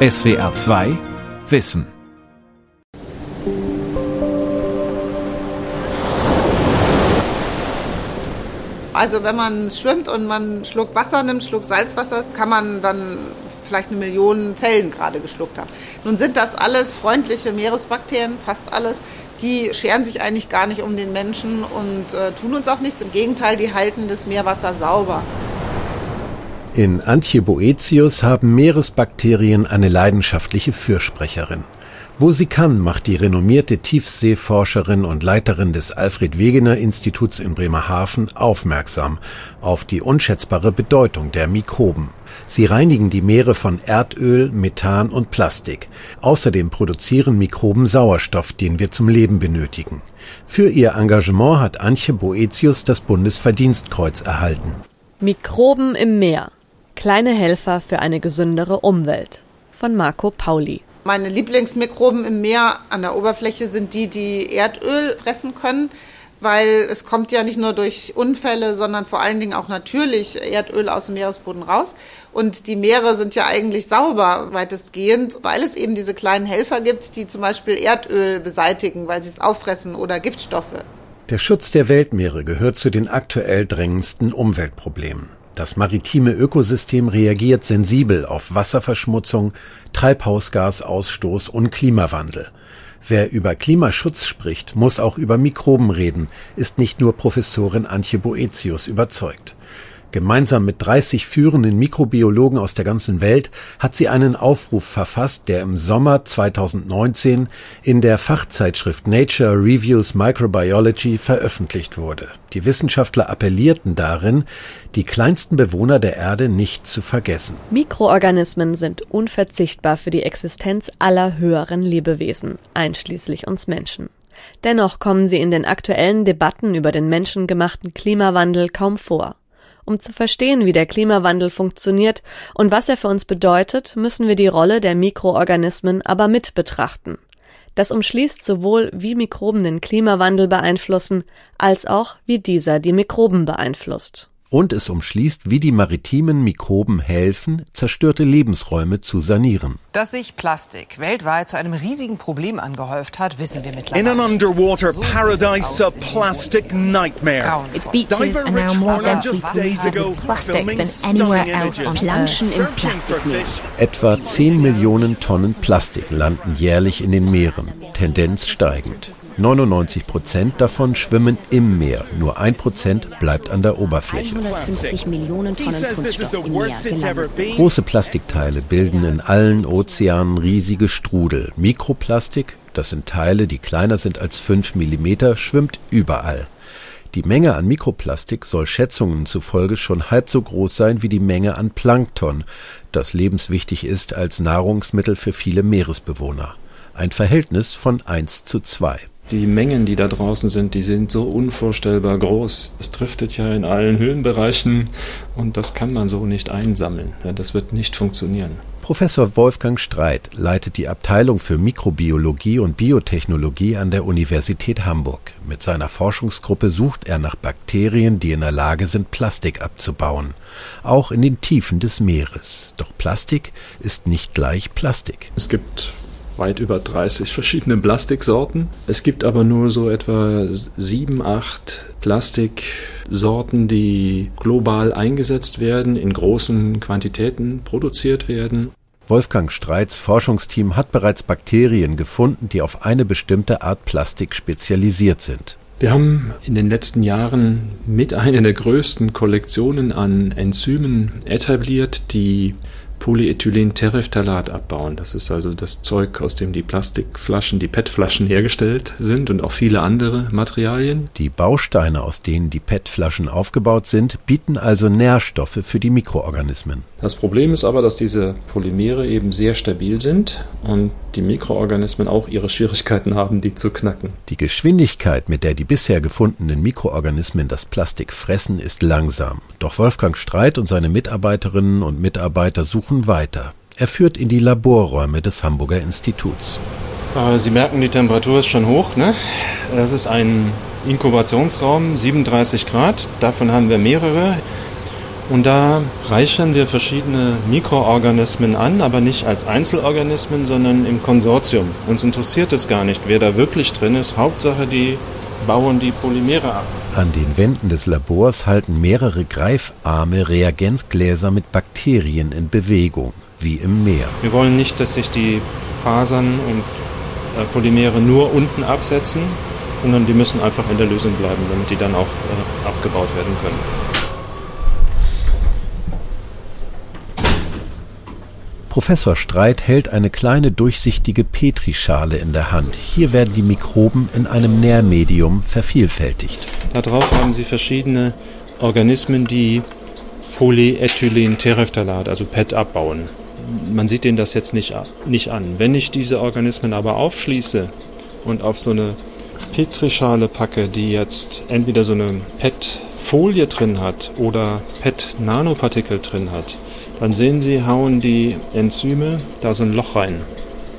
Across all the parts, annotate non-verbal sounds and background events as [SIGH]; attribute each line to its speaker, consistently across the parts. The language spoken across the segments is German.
Speaker 1: SWR 2 Wissen.
Speaker 2: Also wenn man schwimmt und man einen Schluck Wasser nimmt, einen Schluck Salzwasser, kann man dann vielleicht eine Million Zellen gerade geschluckt haben. Nun sind das alles freundliche Meeresbakterien, fast alles. Die scheren sich eigentlich gar nicht um den Menschen und äh, tun uns auch nichts. Im Gegenteil, die halten das Meerwasser sauber.
Speaker 3: In Antje Boetius haben Meeresbakterien eine leidenschaftliche Fürsprecherin. Wo sie kann, macht die renommierte Tiefseeforscherin und Leiterin des Alfred Wegener Instituts in Bremerhaven aufmerksam auf die unschätzbare Bedeutung der Mikroben. Sie reinigen die Meere von Erdöl, Methan und Plastik. Außerdem produzieren Mikroben Sauerstoff, den wir zum Leben benötigen. Für ihr Engagement hat Antje Boetius das Bundesverdienstkreuz erhalten.
Speaker 4: Mikroben im Meer. Kleine Helfer für eine gesündere Umwelt. Von Marco Pauli.
Speaker 2: Meine Lieblingsmikroben im Meer an der Oberfläche sind die, die Erdöl fressen können, weil es kommt ja nicht nur durch Unfälle, sondern vor allen Dingen auch natürlich Erdöl aus dem Meeresboden raus. Und die Meere sind ja eigentlich sauber weitestgehend, weil es eben diese kleinen Helfer gibt, die zum Beispiel Erdöl beseitigen, weil sie es auffressen oder Giftstoffe.
Speaker 3: Der Schutz der Weltmeere gehört zu den aktuell drängendsten Umweltproblemen. Das maritime Ökosystem reagiert sensibel auf Wasserverschmutzung, Treibhausgasausstoß und Klimawandel. Wer über Klimaschutz spricht, muss auch über Mikroben reden, ist nicht nur Professorin Antje Boetius überzeugt. Gemeinsam mit 30 führenden Mikrobiologen aus der ganzen Welt hat sie einen Aufruf verfasst, der im Sommer 2019 in der Fachzeitschrift Nature Reviews Microbiology veröffentlicht wurde. Die Wissenschaftler appellierten darin, die kleinsten Bewohner der Erde nicht zu vergessen.
Speaker 4: Mikroorganismen sind unverzichtbar für die Existenz aller höheren Lebewesen, einschließlich uns Menschen. Dennoch kommen sie in den aktuellen Debatten über den menschengemachten Klimawandel kaum vor. Um zu verstehen, wie der Klimawandel funktioniert und was er für uns bedeutet, müssen wir die Rolle der Mikroorganismen aber mit betrachten. Das umschließt sowohl, wie Mikroben den Klimawandel beeinflussen, als auch, wie dieser die Mikroben beeinflusst
Speaker 3: und es umschließt, wie die maritimen Mikroben helfen, zerstörte Lebensräume zu sanieren.
Speaker 5: Dass sich Plastik weltweit zu einem riesigen Problem angehäuft hat, wissen wir mittlerweile.
Speaker 6: In an underwater paradise, a plastic nightmare.
Speaker 7: Its beaches are now more densely covered with plastic than anywhere else on Planschen im Plastikmeer.
Speaker 3: Etwa 10 Millionen Tonnen Plastik landen jährlich in den Meeren, Tendenz steigend. 99 Prozent davon schwimmen im Meer, nur ein Prozent bleibt an der Oberfläche.
Speaker 7: 150 Millionen Tonnen Kunststoff im Meer gelandet.
Speaker 3: Große Plastikteile bilden in allen Ozeanen riesige Strudel. Mikroplastik, das sind Teile, die kleiner sind als 5 Millimeter, schwimmt überall. Die Menge an Mikroplastik soll Schätzungen zufolge schon halb so groß sein wie die Menge an Plankton, das lebenswichtig ist als Nahrungsmittel für viele Meeresbewohner. Ein Verhältnis von 1 zu 2.
Speaker 8: Die Mengen, die da draußen sind, die sind so unvorstellbar groß. Es driftet ja in allen Höhenbereichen und das kann man so nicht einsammeln. Das wird nicht funktionieren.
Speaker 3: Professor Wolfgang Streit leitet die Abteilung für Mikrobiologie und Biotechnologie an der Universität Hamburg. Mit seiner Forschungsgruppe sucht er nach Bakterien, die in der Lage sind, Plastik abzubauen, auch in den Tiefen des Meeres. Doch Plastik ist nicht gleich Plastik.
Speaker 8: Es gibt weit über 30 verschiedene Plastiksorten. Es gibt aber nur so etwa sieben, acht Plastiksorten, die global eingesetzt werden, in großen Quantitäten produziert werden.
Speaker 3: Wolfgang Streits Forschungsteam hat bereits Bakterien gefunden, die auf eine bestimmte Art Plastik spezialisiert sind.
Speaker 8: Wir haben in den letzten Jahren mit einer der größten Kollektionen an Enzymen etabliert, die Polyethylenterephthalat abbauen. Das ist also das Zeug, aus dem die Plastikflaschen, die PET-Flaschen hergestellt sind und auch viele andere Materialien.
Speaker 3: Die Bausteine, aus denen die PET-Flaschen aufgebaut sind, bieten also Nährstoffe für die Mikroorganismen.
Speaker 8: Das Problem ist aber, dass diese Polymere eben sehr stabil sind und die Mikroorganismen auch ihre Schwierigkeiten haben, die zu knacken.
Speaker 3: Die Geschwindigkeit, mit der die bisher gefundenen Mikroorganismen das Plastik fressen, ist langsam. Doch Wolfgang Streit und seine Mitarbeiterinnen und Mitarbeiter suchen weiter. Er führt in die Laborräume des Hamburger Instituts.
Speaker 8: Äh, Sie merken, die Temperatur ist schon hoch. Ne? Das ist ein Inkubationsraum, 37 Grad. Davon haben wir mehrere. Und da reichern wir verschiedene Mikroorganismen an, aber nicht als Einzelorganismen, sondern im Konsortium. Uns interessiert es gar nicht, wer da wirklich drin ist. Hauptsache, die bauen die Polymere ab.
Speaker 3: An den Wänden des Labors halten mehrere greifarme Reagenzgläser mit Bakterien in Bewegung, wie im Meer.
Speaker 8: Wir wollen nicht, dass sich die Fasern und äh, Polymere nur unten absetzen, sondern die müssen einfach in der Lösung bleiben, damit die dann auch äh, abgebaut werden können.
Speaker 3: Professor Streit hält eine kleine durchsichtige Petrischale in der Hand. Hier werden die Mikroben in einem Nährmedium vervielfältigt.
Speaker 8: Darauf haben Sie verschiedene Organismen, die Polyethylentereftalat, also PET, abbauen. Man sieht denen das jetzt nicht, nicht an. Wenn ich diese Organismen aber aufschließe und auf so eine Petrischale packe, die jetzt entweder so eine PET-Folie drin hat oder PET-Nanopartikel drin hat, dann sehen Sie, hauen die Enzyme da so ein Loch rein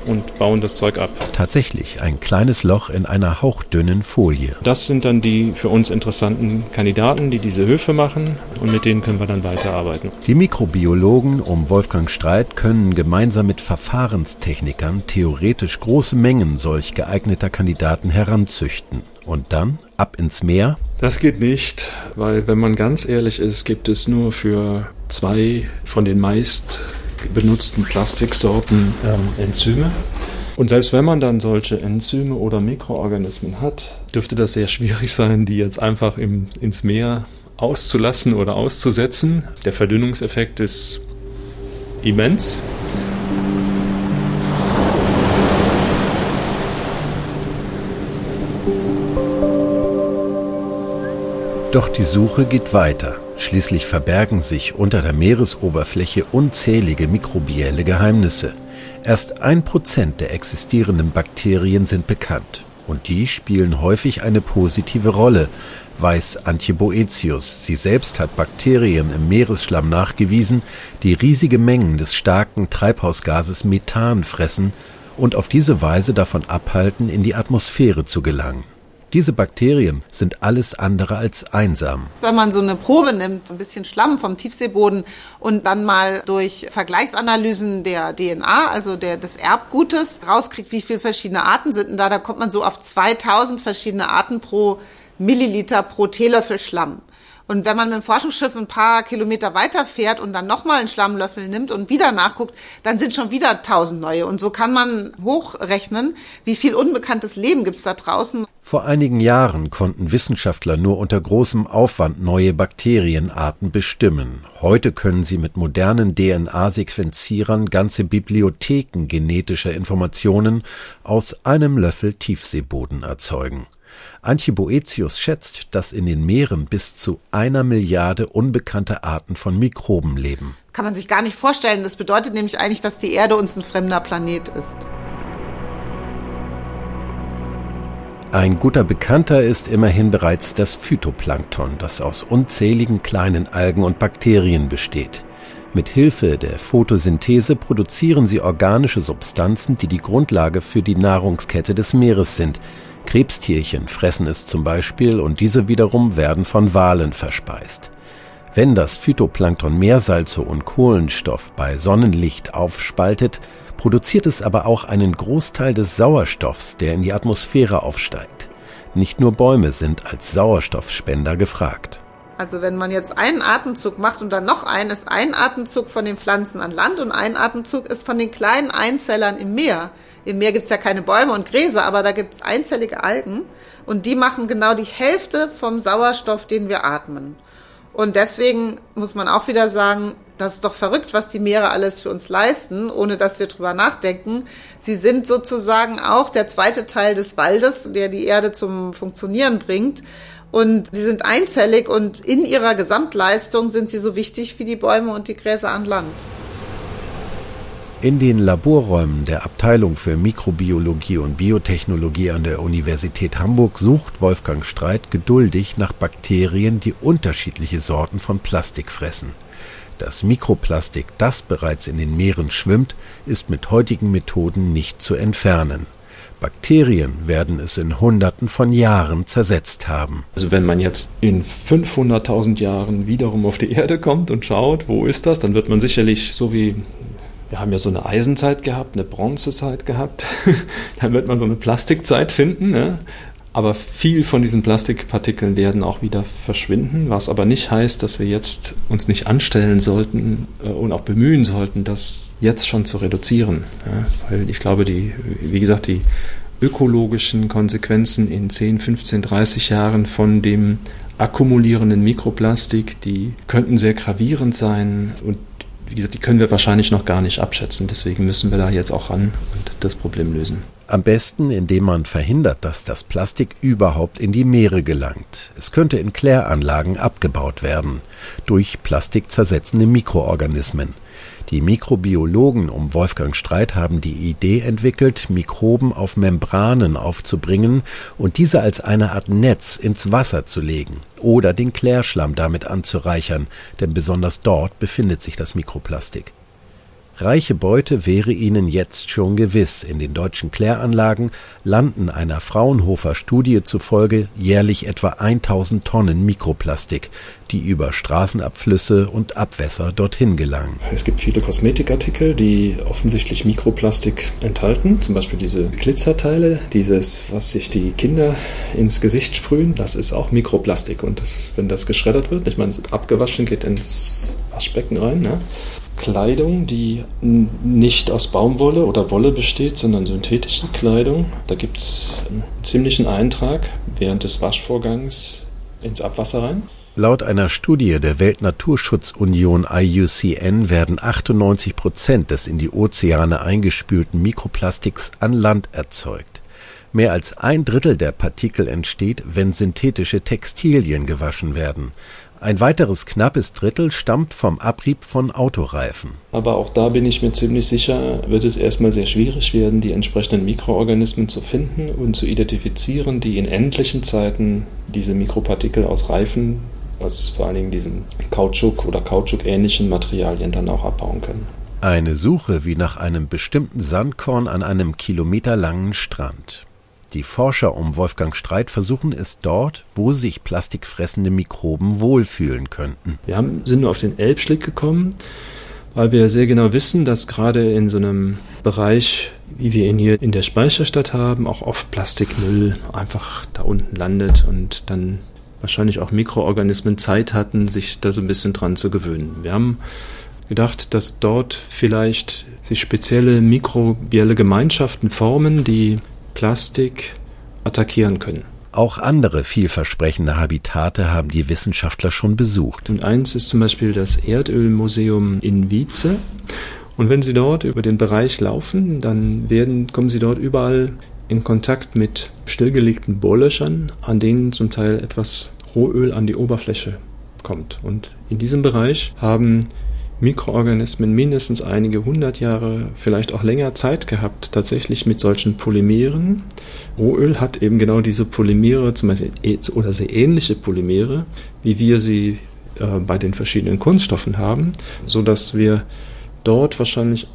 Speaker 8: und bauen das Zeug ab.
Speaker 3: Tatsächlich ein kleines Loch in einer hauchdünnen Folie.
Speaker 8: Das sind dann die für uns interessanten Kandidaten, die diese Höfe machen und mit denen können wir dann weiterarbeiten.
Speaker 3: Die Mikrobiologen um Wolfgang Streit können gemeinsam mit Verfahrenstechnikern theoretisch große Mengen solch geeigneter Kandidaten heranzüchten und dann ab ins Meer?
Speaker 8: Das geht nicht, weil wenn man ganz ehrlich ist, gibt es nur für zwei von den meist benutzten Plastiksorten ähm, Enzyme. Und selbst wenn man dann solche Enzyme oder Mikroorganismen hat, dürfte das sehr schwierig sein, die jetzt einfach im, ins Meer auszulassen oder auszusetzen. Der Verdünnungseffekt ist immens.
Speaker 3: Doch die Suche geht weiter. Schließlich verbergen sich unter der Meeresoberfläche unzählige mikrobielle Geheimnisse. Erst ein Prozent der existierenden Bakterien sind bekannt. Und die spielen häufig eine positive Rolle, weiß Antje Boetius. Sie selbst hat Bakterien im Meeresschlamm nachgewiesen, die riesige Mengen des starken Treibhausgases Methan fressen und auf diese Weise davon abhalten, in die Atmosphäre zu gelangen. Diese Bakterien sind alles andere als einsam.
Speaker 2: Wenn man so eine Probe nimmt, ein bisschen Schlamm vom Tiefseeboden und dann mal durch Vergleichsanalysen der DNA, also der, des Erbgutes, rauskriegt, wie viele verschiedene Arten sind da, da kommt man so auf 2000 verschiedene Arten pro Milliliter pro Teelöffel Schlamm. Und wenn man mit dem Forschungsschiff ein paar Kilometer weiter fährt und dann nochmal einen Schlammlöffel nimmt und wieder nachguckt, dann sind schon wieder tausend neue. Und so kann man hochrechnen, wie viel unbekanntes Leben gibt's da draußen.
Speaker 3: Vor einigen Jahren konnten Wissenschaftler nur unter großem Aufwand neue Bakterienarten bestimmen. Heute können sie mit modernen DNA-Sequenzierern ganze Bibliotheken genetischer Informationen aus einem Löffel Tiefseeboden erzeugen. Antje Boetius schätzt, dass in den Meeren bis zu einer Milliarde unbekannte Arten von Mikroben leben.
Speaker 2: Kann man sich gar nicht vorstellen. Das bedeutet nämlich eigentlich, dass die Erde uns ein fremder Planet ist.
Speaker 3: Ein guter Bekannter ist immerhin bereits das Phytoplankton, das aus unzähligen kleinen Algen und Bakterien besteht. Mit Hilfe der Photosynthese produzieren sie organische Substanzen, die die Grundlage für die Nahrungskette des Meeres sind, Krebstierchen fressen es zum Beispiel und diese wiederum werden von Walen verspeist. Wenn das Phytoplankton Meersalze und Kohlenstoff bei Sonnenlicht aufspaltet, produziert es aber auch einen Großteil des Sauerstoffs, der in die Atmosphäre aufsteigt. Nicht nur Bäume sind als Sauerstoffspender gefragt.
Speaker 2: Also wenn man jetzt einen Atemzug macht und dann noch einen, ist ein Atemzug von den Pflanzen an Land und ein Atemzug ist von den kleinen Einzellern im Meer. Im Meer gibt es ja keine Bäume und Gräser, aber da gibt es einzellige Algen und die machen genau die Hälfte vom Sauerstoff, den wir atmen. Und deswegen muss man auch wieder sagen, das ist doch verrückt, was die Meere alles für uns leisten, ohne dass wir drüber nachdenken. Sie sind sozusagen auch der zweite Teil des Waldes, der die Erde zum Funktionieren bringt. Und sie sind einzellig und in ihrer Gesamtleistung sind sie so wichtig wie die Bäume und die Gräser an Land.
Speaker 3: In den Laborräumen der Abteilung für Mikrobiologie und Biotechnologie an der Universität Hamburg sucht Wolfgang Streit geduldig nach Bakterien, die unterschiedliche Sorten von Plastik fressen. Das Mikroplastik, das bereits in den Meeren schwimmt, ist mit heutigen Methoden nicht zu entfernen. Bakterien werden es in Hunderten von Jahren zersetzt haben.
Speaker 8: Also wenn man jetzt in 500.000 Jahren wiederum auf die Erde kommt und schaut, wo ist das, dann wird man sicherlich so wie wir haben ja so eine Eisenzeit gehabt, eine Bronzezeit gehabt. [LAUGHS] dann wird man so eine Plastikzeit finden. Ne? Aber viel von diesen Plastikpartikeln werden auch wieder verschwinden, was aber nicht heißt, dass wir jetzt uns nicht anstellen sollten äh, und auch bemühen sollten, das jetzt schon zu reduzieren. Ja, weil ich glaube, die, wie gesagt, die ökologischen Konsequenzen in 10, 15, 30 Jahren von dem akkumulierenden Mikroplastik, die könnten sehr gravierend sein und wie gesagt, die können wir wahrscheinlich noch gar nicht abschätzen. Deswegen müssen wir da jetzt auch ran und das Problem lösen.
Speaker 3: Am besten, indem man verhindert, dass das Plastik überhaupt in die Meere gelangt. Es könnte in Kläranlagen abgebaut werden durch plastikzersetzende Mikroorganismen. Die Mikrobiologen um Wolfgang Streit haben die Idee entwickelt, Mikroben auf Membranen aufzubringen und diese als eine Art Netz ins Wasser zu legen oder den Klärschlamm damit anzureichern, denn besonders dort befindet sich das Mikroplastik. Reiche Beute wäre ihnen jetzt schon gewiss. In den deutschen Kläranlagen landen einer Fraunhofer Studie zufolge jährlich etwa 1000 Tonnen Mikroplastik, die über Straßenabflüsse und Abwässer dorthin gelangen.
Speaker 8: Es gibt viele Kosmetikartikel, die offensichtlich Mikroplastik enthalten. Zum Beispiel diese Glitzerteile, dieses, was sich die Kinder ins Gesicht sprühen, das ist auch Mikroplastik. Und das, wenn das geschreddert wird, ich meine, abgewaschen geht ins Waschbecken rein, ne? Kleidung, die nicht aus Baumwolle oder Wolle besteht, sondern synthetische Kleidung. Da gibt es einen ziemlichen Eintrag während des Waschvorgangs ins Abwasser rein.
Speaker 3: Laut einer Studie der Weltnaturschutzunion IUCN werden 98 Prozent des in die Ozeane eingespülten Mikroplastiks an Land erzeugt. Mehr als ein Drittel der Partikel entsteht, wenn synthetische Textilien gewaschen werden. Ein weiteres knappes Drittel stammt vom Abrieb von Autoreifen.
Speaker 8: Aber auch da bin ich mir ziemlich sicher, wird es erstmal sehr schwierig werden, die entsprechenden Mikroorganismen zu finden und zu identifizieren, die in endlichen Zeiten diese Mikropartikel aus Reifen, aus vor allen Dingen diesen Kautschuk oder Kautschuk-ähnlichen Materialien dann auch abbauen können.
Speaker 3: Eine Suche wie nach einem bestimmten Sandkorn an einem kilometerlangen Strand. Die Forscher um Wolfgang Streit versuchen es dort, wo sich plastikfressende Mikroben wohlfühlen könnten.
Speaker 8: Wir haben, sind nur auf den Elbschlick gekommen, weil wir sehr genau wissen, dass gerade in so einem Bereich, wie wir ihn hier in der Speicherstadt haben, auch oft Plastikmüll einfach da unten landet und dann wahrscheinlich auch Mikroorganismen Zeit hatten, sich da so ein bisschen dran zu gewöhnen. Wir haben gedacht, dass dort vielleicht sich spezielle mikrobielle Gemeinschaften formen, die Plastik attackieren können.
Speaker 3: Auch andere vielversprechende Habitate haben die Wissenschaftler schon besucht.
Speaker 8: Und eins ist zum Beispiel das Erdölmuseum in Wietze. Und wenn Sie dort über den Bereich laufen, dann werden, kommen Sie dort überall in Kontakt mit stillgelegten Bohrlöchern, an denen zum Teil etwas Rohöl an die Oberfläche kommt. Und in diesem Bereich haben Mikroorganismen mindestens einige hundert Jahre, vielleicht auch länger Zeit gehabt, tatsächlich mit solchen Polymeren. Rohöl hat eben genau diese Polymere, zum Beispiel e- oder sehr ähnliche Polymere, wie wir sie äh, bei den verschiedenen Kunststoffen haben, so dass wir dort wahrscheinlich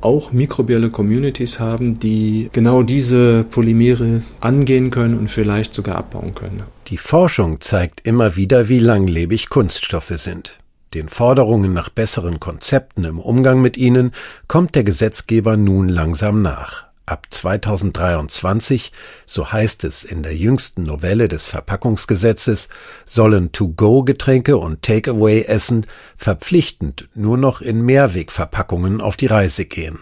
Speaker 8: auch mikrobielle Communities haben, die genau diese Polymere angehen können und vielleicht sogar abbauen können.
Speaker 3: Die Forschung zeigt immer wieder, wie langlebig Kunststoffe sind. Den Forderungen nach besseren Konzepten im Umgang mit ihnen kommt der Gesetzgeber nun langsam nach. Ab 2023, so heißt es in der jüngsten Novelle des Verpackungsgesetzes, sollen To-Go-Getränke und Takeaway-Essen verpflichtend nur noch in Mehrwegverpackungen auf die Reise gehen.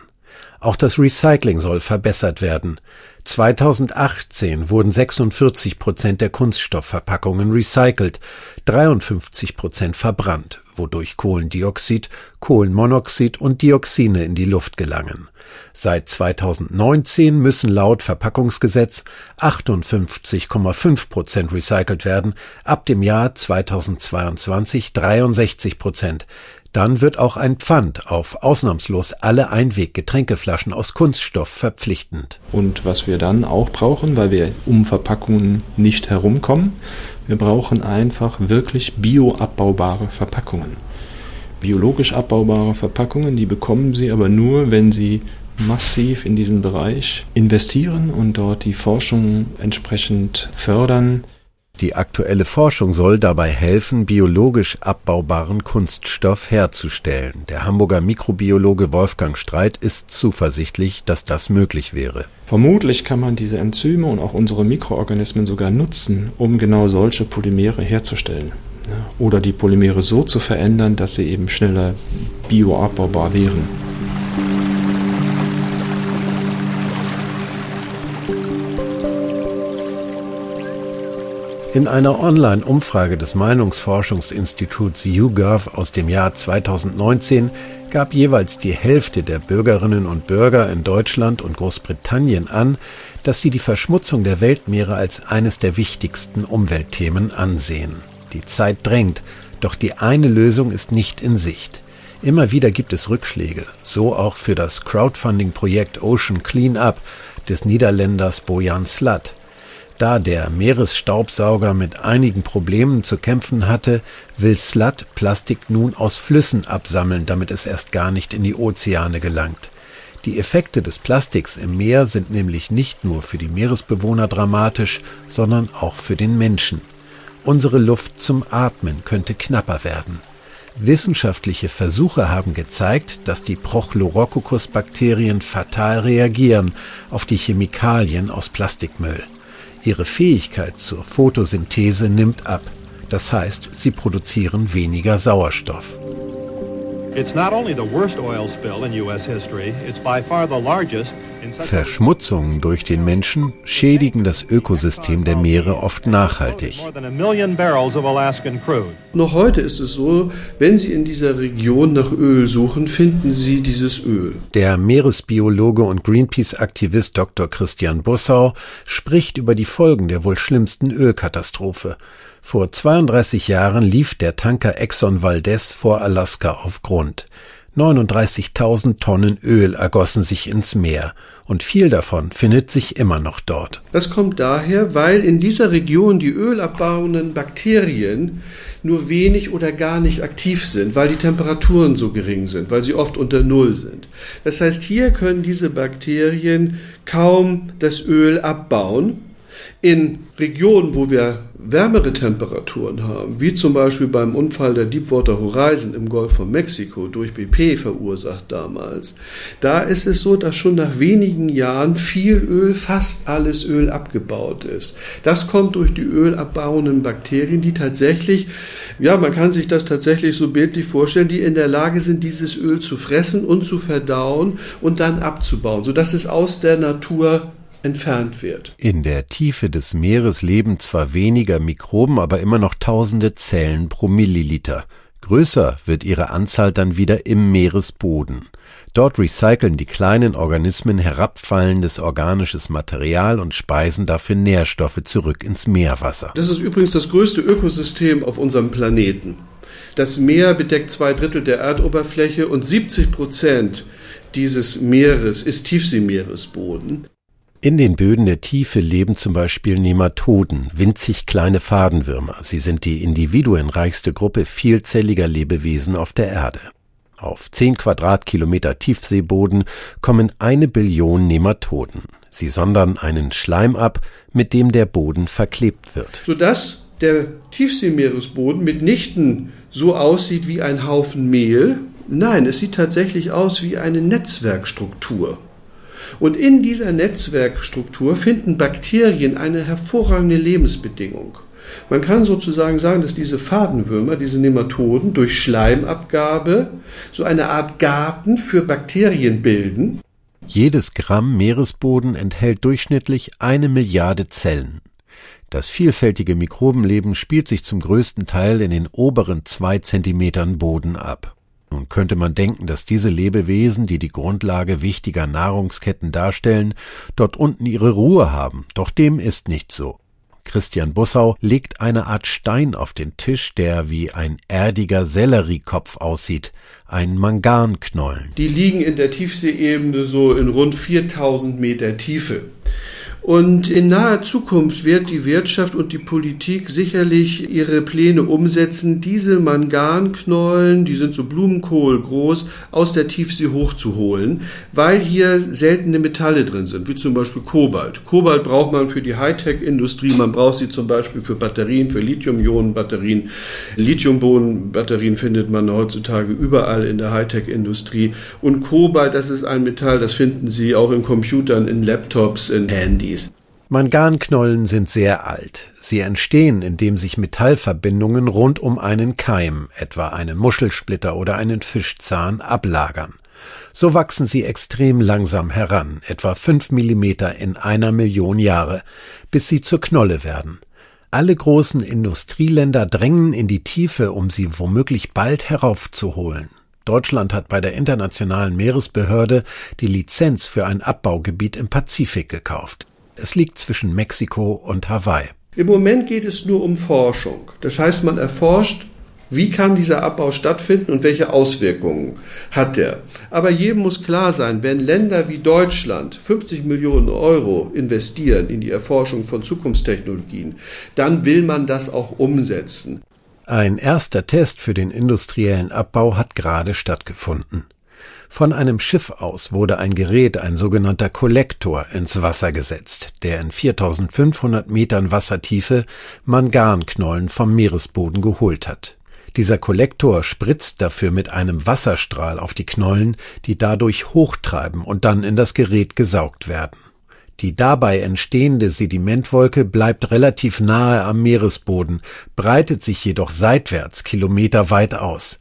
Speaker 3: Auch das Recycling soll verbessert werden. 2018 wurden 46 Prozent der Kunststoffverpackungen recycelt, 53 Prozent verbrannt, wodurch Kohlendioxid, Kohlenmonoxid und Dioxine in die Luft gelangen. Seit 2019 müssen laut Verpackungsgesetz 58,5 Prozent recycelt werden, ab dem Jahr 2022 63 Prozent. Dann wird auch ein Pfand auf ausnahmslos alle Einweggetränkeflaschen aus Kunststoff verpflichtend.
Speaker 8: Und was wir dann auch brauchen, weil wir um Verpackungen nicht herumkommen, wir brauchen einfach wirklich bioabbaubare Verpackungen. Biologisch abbaubare Verpackungen, die bekommen Sie aber nur, wenn Sie massiv in diesen Bereich investieren und dort die Forschung entsprechend fördern.
Speaker 3: Die aktuelle Forschung soll dabei helfen, biologisch abbaubaren Kunststoff herzustellen. Der Hamburger Mikrobiologe Wolfgang Streit ist zuversichtlich, dass das möglich wäre.
Speaker 8: Vermutlich kann man diese Enzyme und auch unsere Mikroorganismen sogar nutzen, um genau solche Polymere herzustellen. Oder die Polymere so zu verändern, dass sie eben schneller bioabbaubar wären.
Speaker 3: In einer Online-Umfrage des Meinungsforschungsinstituts YouGov aus dem Jahr 2019 gab jeweils die Hälfte der Bürgerinnen und Bürger in Deutschland und Großbritannien an, dass sie die Verschmutzung der Weltmeere als eines der wichtigsten Umweltthemen ansehen. Die Zeit drängt, doch die eine Lösung ist nicht in Sicht. Immer wieder gibt es Rückschläge, so auch für das Crowdfunding-Projekt Ocean Cleanup des Niederländers Bojan Slat. Da der Meeresstaubsauger mit einigen Problemen zu kämpfen hatte, will Slat Plastik nun aus Flüssen absammeln, damit es erst gar nicht in die Ozeane gelangt. Die Effekte des Plastiks im Meer sind nämlich nicht nur für die Meeresbewohner dramatisch, sondern auch für den Menschen. Unsere Luft zum Atmen könnte knapper werden. Wissenschaftliche Versuche haben gezeigt, dass die Prochlorococcus-Bakterien fatal reagieren auf die Chemikalien aus Plastikmüll. Ihre Fähigkeit zur Photosynthese nimmt ab. Das heißt, sie produzieren weniger Sauerstoff. Verschmutzungen durch den Menschen schädigen das Ökosystem der Meere oft nachhaltig.
Speaker 9: Noch heute ist es so, wenn Sie in dieser Region nach Öl suchen, finden Sie dieses Öl.
Speaker 3: Der Meeresbiologe und Greenpeace-Aktivist Dr. Christian Bussau spricht über die Folgen der wohl schlimmsten Ölkatastrophe. Vor 32 Jahren lief der Tanker Exxon Valdez vor Alaska auf Grund. 39.000 Tonnen Öl ergossen sich ins Meer und viel davon findet sich immer noch dort.
Speaker 9: Das kommt daher, weil in dieser Region die ölabbauenden Bakterien nur wenig oder gar nicht aktiv sind, weil die Temperaturen so gering sind, weil sie oft unter Null sind. Das heißt, hier können diese Bakterien kaum das Öl abbauen in Regionen, wo wir wärmere Temperaturen haben, wie zum Beispiel beim Unfall der Deepwater Horizon im Golf von Mexiko durch BP verursacht damals, da ist es so, dass schon nach wenigen Jahren viel Öl, fast alles Öl abgebaut ist. Das kommt durch die ölabbauenden Bakterien, die tatsächlich, ja, man kann sich das tatsächlich so bildlich vorstellen, die in der Lage sind, dieses Öl zu fressen und zu verdauen und dann abzubauen, sodass es aus der Natur entfernt wird.
Speaker 3: In der Tiefe des Meeres leben zwar weniger Mikroben, aber immer noch tausende Zellen pro Milliliter. Größer wird ihre Anzahl dann wieder im Meeresboden. Dort recyceln die kleinen Organismen herabfallendes organisches Material und speisen dafür Nährstoffe zurück ins Meerwasser.
Speaker 9: Das ist übrigens das größte Ökosystem auf unserem Planeten. Das Meer bedeckt zwei Drittel der Erdoberfläche und 70 Prozent dieses Meeres ist Tiefseemeeresboden.
Speaker 3: In den Böden der Tiefe leben zum Beispiel Nematoden, winzig kleine Fadenwürmer. Sie sind die individuenreichste Gruppe vielzelliger Lebewesen auf der Erde. Auf zehn Quadratkilometer Tiefseeboden kommen eine Billion Nematoden. Sie sondern einen Schleim ab, mit dem der Boden verklebt wird.
Speaker 9: Sodass der Tiefseemeeresboden mitnichten so aussieht wie ein Haufen Mehl. Nein, es sieht tatsächlich aus wie eine Netzwerkstruktur. Und in dieser Netzwerkstruktur finden Bakterien eine hervorragende Lebensbedingung. Man kann sozusagen sagen, dass diese Fadenwürmer, diese Nematoden durch Schleimabgabe so eine Art Garten für Bakterien bilden.
Speaker 3: Jedes Gramm Meeresboden enthält durchschnittlich eine Milliarde Zellen. Das vielfältige Mikrobenleben spielt sich zum größten Teil in den oberen zwei Zentimetern Boden ab. Könnte man denken, dass diese Lebewesen, die die Grundlage wichtiger Nahrungsketten darstellen, dort unten ihre Ruhe haben, doch dem ist nicht so. Christian Bussau legt eine Art Stein auf den Tisch, der wie ein erdiger Selleriekopf aussieht, ein Manganknollen.
Speaker 9: Die liegen in der Tiefseeebene so in rund 4000 Meter Tiefe. Und in naher Zukunft wird die Wirtschaft und die Politik sicherlich ihre Pläne umsetzen, diese Manganknollen, die sind so Blumenkohl groß, aus der Tiefsee hochzuholen, weil hier seltene Metalle drin sind, wie zum Beispiel Kobalt. Kobalt braucht man für die Hightech-Industrie, man braucht sie zum Beispiel für Batterien, für Lithium-Ionen-Batterien. Lithium-Bohnen-Batterien findet man heutzutage überall in der Hightech-Industrie. Und Kobalt, das ist ein Metall, das finden Sie auch in Computern, in Laptops, in Handys.
Speaker 3: Manganknollen sind sehr alt. Sie entstehen, indem sich Metallverbindungen rund um einen Keim, etwa einen Muschelsplitter oder einen Fischzahn, ablagern. So wachsen sie extrem langsam heran, etwa fünf Millimeter in einer Million Jahre, bis sie zur Knolle werden. Alle großen Industrieländer drängen in die Tiefe, um sie womöglich bald heraufzuholen. Deutschland hat bei der Internationalen Meeresbehörde die Lizenz für ein Abbaugebiet im Pazifik gekauft. Es liegt zwischen Mexiko und Hawaii.
Speaker 9: Im Moment geht es nur um Forschung. Das heißt, man erforscht, wie kann dieser Abbau stattfinden und welche Auswirkungen hat der. Aber jedem muss klar sein, wenn Länder wie Deutschland 50 Millionen Euro investieren in die Erforschung von Zukunftstechnologien, dann will man das auch umsetzen.
Speaker 3: Ein erster Test für den industriellen Abbau hat gerade stattgefunden. Von einem Schiff aus wurde ein Gerät, ein sogenannter Kollektor, ins Wasser gesetzt, der in 4500 Metern Wassertiefe Manganknollen vom Meeresboden geholt hat. Dieser Kollektor spritzt dafür mit einem Wasserstrahl auf die Knollen, die dadurch hochtreiben und dann in das Gerät gesaugt werden. Die dabei entstehende Sedimentwolke bleibt relativ nahe am Meeresboden, breitet sich jedoch seitwärts kilometerweit aus.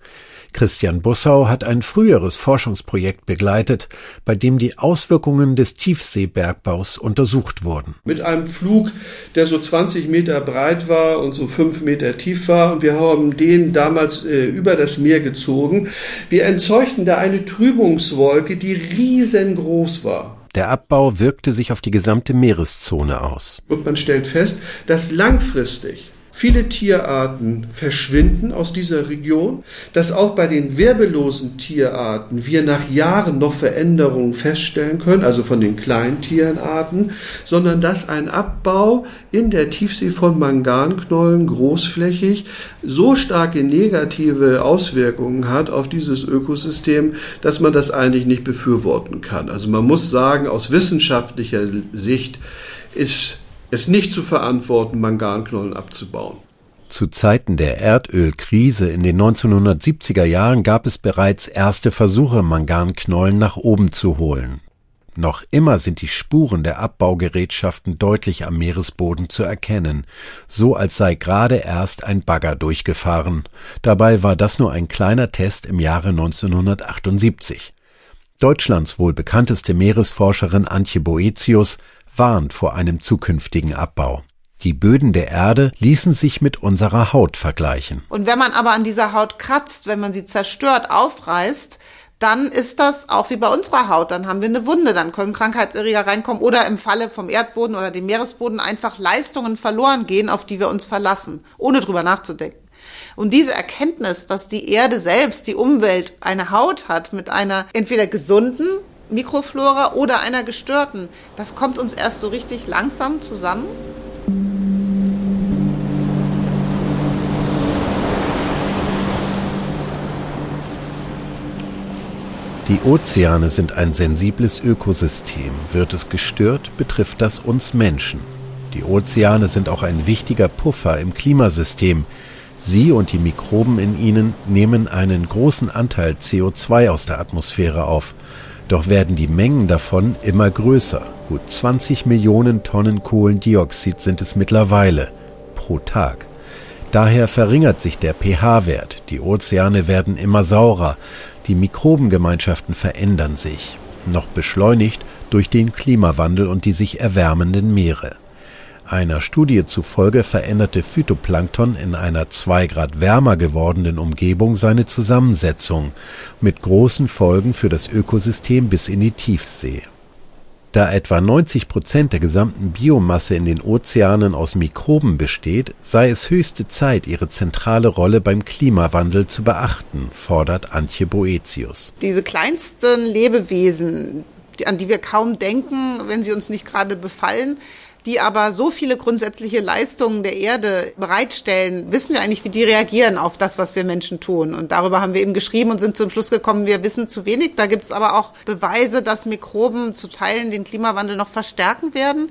Speaker 3: Christian Bussau hat ein früheres Forschungsprojekt begleitet, bei dem die Auswirkungen des Tiefseebergbaus untersucht wurden.
Speaker 9: Mit einem Flug, der so 20 Meter breit war und so 5 Meter tief war und wir haben den damals äh, über das Meer gezogen. Wir entzeugten da eine Trübungswolke, die riesengroß war.
Speaker 3: Der Abbau wirkte sich auf die gesamte Meereszone aus.
Speaker 9: Und man stellt fest, dass langfristig Viele Tierarten verschwinden aus dieser Region, dass auch bei den wirbellosen Tierarten wir nach Jahren noch Veränderungen feststellen können, also von den Kleintierenarten, sondern dass ein Abbau in der Tiefsee von Manganknollen großflächig so starke negative Auswirkungen hat auf dieses Ökosystem, dass man das eigentlich nicht befürworten kann. Also man muss sagen, aus wissenschaftlicher Sicht ist es nicht zu verantworten, Manganknollen abzubauen.
Speaker 3: Zu Zeiten der Erdölkrise in den 1970er Jahren gab es bereits erste Versuche, Manganknollen nach oben zu holen. Noch immer sind die Spuren der Abbaugerätschaften deutlich am Meeresboden zu erkennen, so als sei gerade erst ein Bagger durchgefahren. Dabei war das nur ein kleiner Test im Jahre 1978. Deutschlands wohl bekannteste Meeresforscherin Antje Boetius warnt vor einem zukünftigen Abbau. Die Böden der Erde ließen sich mit unserer Haut vergleichen.
Speaker 2: Und wenn man aber an dieser Haut kratzt, wenn man sie zerstört, aufreißt, dann ist das auch wie bei unserer Haut. Dann haben wir eine Wunde, dann können Krankheitserreger reinkommen oder im Falle vom Erdboden oder dem Meeresboden einfach Leistungen verloren gehen, auf die wir uns verlassen, ohne drüber nachzudenken. Und diese Erkenntnis, dass die Erde selbst, die Umwelt, eine Haut hat mit einer entweder gesunden Mikroflora oder einer gestörten. Das kommt uns erst so richtig langsam zusammen.
Speaker 3: Die Ozeane sind ein sensibles Ökosystem. Wird es gestört, betrifft das uns Menschen. Die Ozeane sind auch ein wichtiger Puffer im Klimasystem. Sie und die Mikroben in ihnen nehmen einen großen Anteil CO2 aus der Atmosphäre auf. Doch werden die Mengen davon immer größer. Gut 20 Millionen Tonnen Kohlendioxid sind es mittlerweile pro Tag. Daher verringert sich der pH-Wert, die Ozeane werden immer saurer, die Mikrobengemeinschaften verändern sich, noch beschleunigt durch den Klimawandel und die sich erwärmenden Meere. Einer Studie zufolge veränderte Phytoplankton in einer zwei Grad wärmer gewordenen Umgebung seine Zusammensetzung, mit großen Folgen für das Ökosystem bis in die Tiefsee. Da etwa 90 Prozent der gesamten Biomasse in den Ozeanen aus Mikroben besteht, sei es höchste Zeit, ihre zentrale Rolle beim Klimawandel zu beachten, fordert Antje Boetius.
Speaker 2: Diese kleinsten Lebewesen, an die wir kaum denken, wenn sie uns nicht gerade befallen die aber so viele grundsätzliche Leistungen der Erde bereitstellen, wissen wir eigentlich, wie die reagieren auf das, was wir Menschen tun. Und darüber haben wir eben geschrieben und sind zum Schluss gekommen, wir wissen zu wenig. Da gibt es aber auch Beweise, dass Mikroben zu Teilen den Klimawandel noch verstärken werden.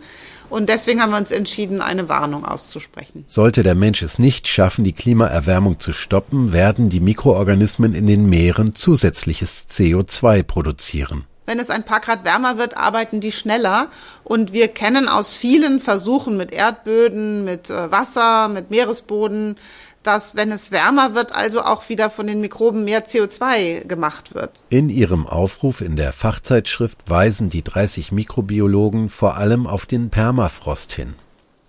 Speaker 2: Und deswegen haben wir uns entschieden, eine Warnung auszusprechen.
Speaker 3: Sollte der Mensch es nicht schaffen, die Klimaerwärmung zu stoppen, werden die Mikroorganismen in den Meeren zusätzliches CO2 produzieren.
Speaker 2: Wenn es ein paar Grad wärmer wird, arbeiten die schneller. Und wir kennen aus vielen Versuchen mit Erdböden, mit äh, Wasser, mit Meeresboden, dass wenn es wärmer wird, also auch wieder von den Mikroben mehr CO2 gemacht wird.
Speaker 3: In ihrem Aufruf in der Fachzeitschrift weisen die 30 Mikrobiologen vor allem auf den Permafrost hin.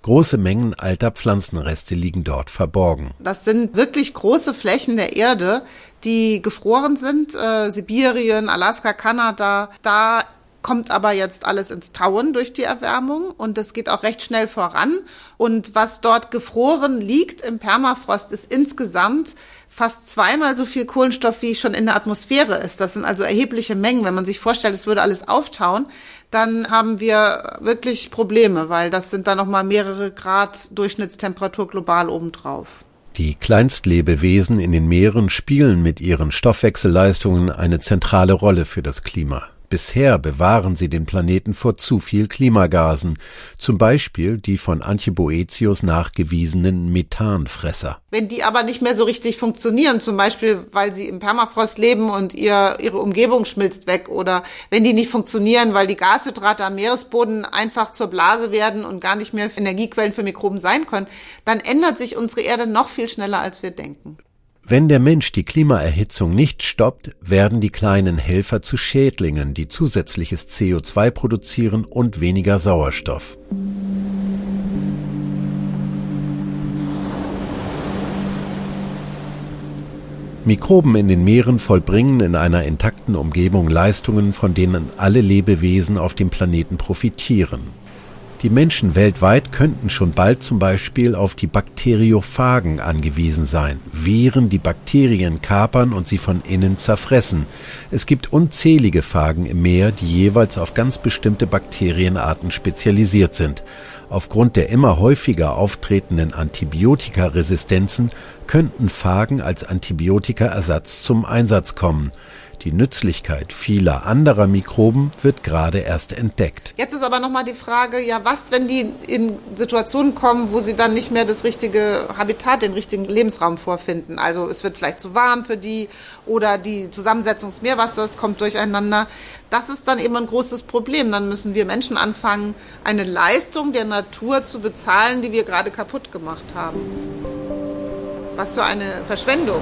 Speaker 3: Große Mengen alter Pflanzenreste liegen dort verborgen.
Speaker 2: Das sind wirklich große Flächen der Erde, die gefroren sind. Äh, Sibirien, Alaska, Kanada. Da kommt aber jetzt alles ins Tauen durch die Erwärmung und es geht auch recht schnell voran. Und was dort gefroren liegt im Permafrost ist insgesamt fast zweimal so viel Kohlenstoff, wie schon in der Atmosphäre ist. Das sind also erhebliche Mengen. Wenn man sich vorstellt, es würde alles auftauen, dann haben wir wirklich Probleme, weil das sind dann nochmal mehrere Grad Durchschnittstemperatur global obendrauf.
Speaker 3: Die Kleinstlebewesen in den Meeren spielen mit ihren Stoffwechselleistungen eine zentrale Rolle für das Klima. Bisher bewahren sie den Planeten vor zu viel Klimagasen, zum Beispiel die von Antje Boetius nachgewiesenen Methanfresser.
Speaker 2: Wenn die aber nicht mehr so richtig funktionieren, zum Beispiel weil sie im Permafrost leben und ihr, ihre Umgebung schmilzt weg oder wenn die nicht funktionieren, weil die Gashydrate am Meeresboden einfach zur Blase werden und gar nicht mehr Energiequellen für Mikroben sein können, dann ändert sich unsere Erde noch viel schneller, als wir denken.
Speaker 3: Wenn der Mensch die Klimaerhitzung nicht stoppt, werden die kleinen Helfer zu Schädlingen, die zusätzliches CO2 produzieren und weniger Sauerstoff. Mikroben in den Meeren vollbringen in einer intakten Umgebung Leistungen, von denen alle Lebewesen auf dem Planeten profitieren. Die Menschen weltweit könnten schon bald zum Beispiel auf die Bakteriophagen angewiesen sein, Viren, die Bakterien kapern und sie von innen zerfressen. Es gibt unzählige Phagen im Meer, die jeweils auf ganz bestimmte Bakterienarten spezialisiert sind. Aufgrund der immer häufiger auftretenden Antibiotikaresistenzen könnten Phagen als Antibiotikaersatz zum Einsatz kommen. Die Nützlichkeit vieler anderer Mikroben wird gerade erst entdeckt.
Speaker 2: Jetzt ist aber nochmal die Frage, ja, was, wenn die in Situationen kommen, wo sie dann nicht mehr das richtige Habitat, den richtigen Lebensraum vorfinden? Also es wird vielleicht zu warm für die oder die Zusammensetzung des Meerwassers kommt durcheinander. Das ist dann eben ein großes Problem. Dann müssen wir Menschen anfangen, eine Leistung der Natur zu bezahlen, die wir gerade kaputt gemacht haben. Was für eine Verschwendung.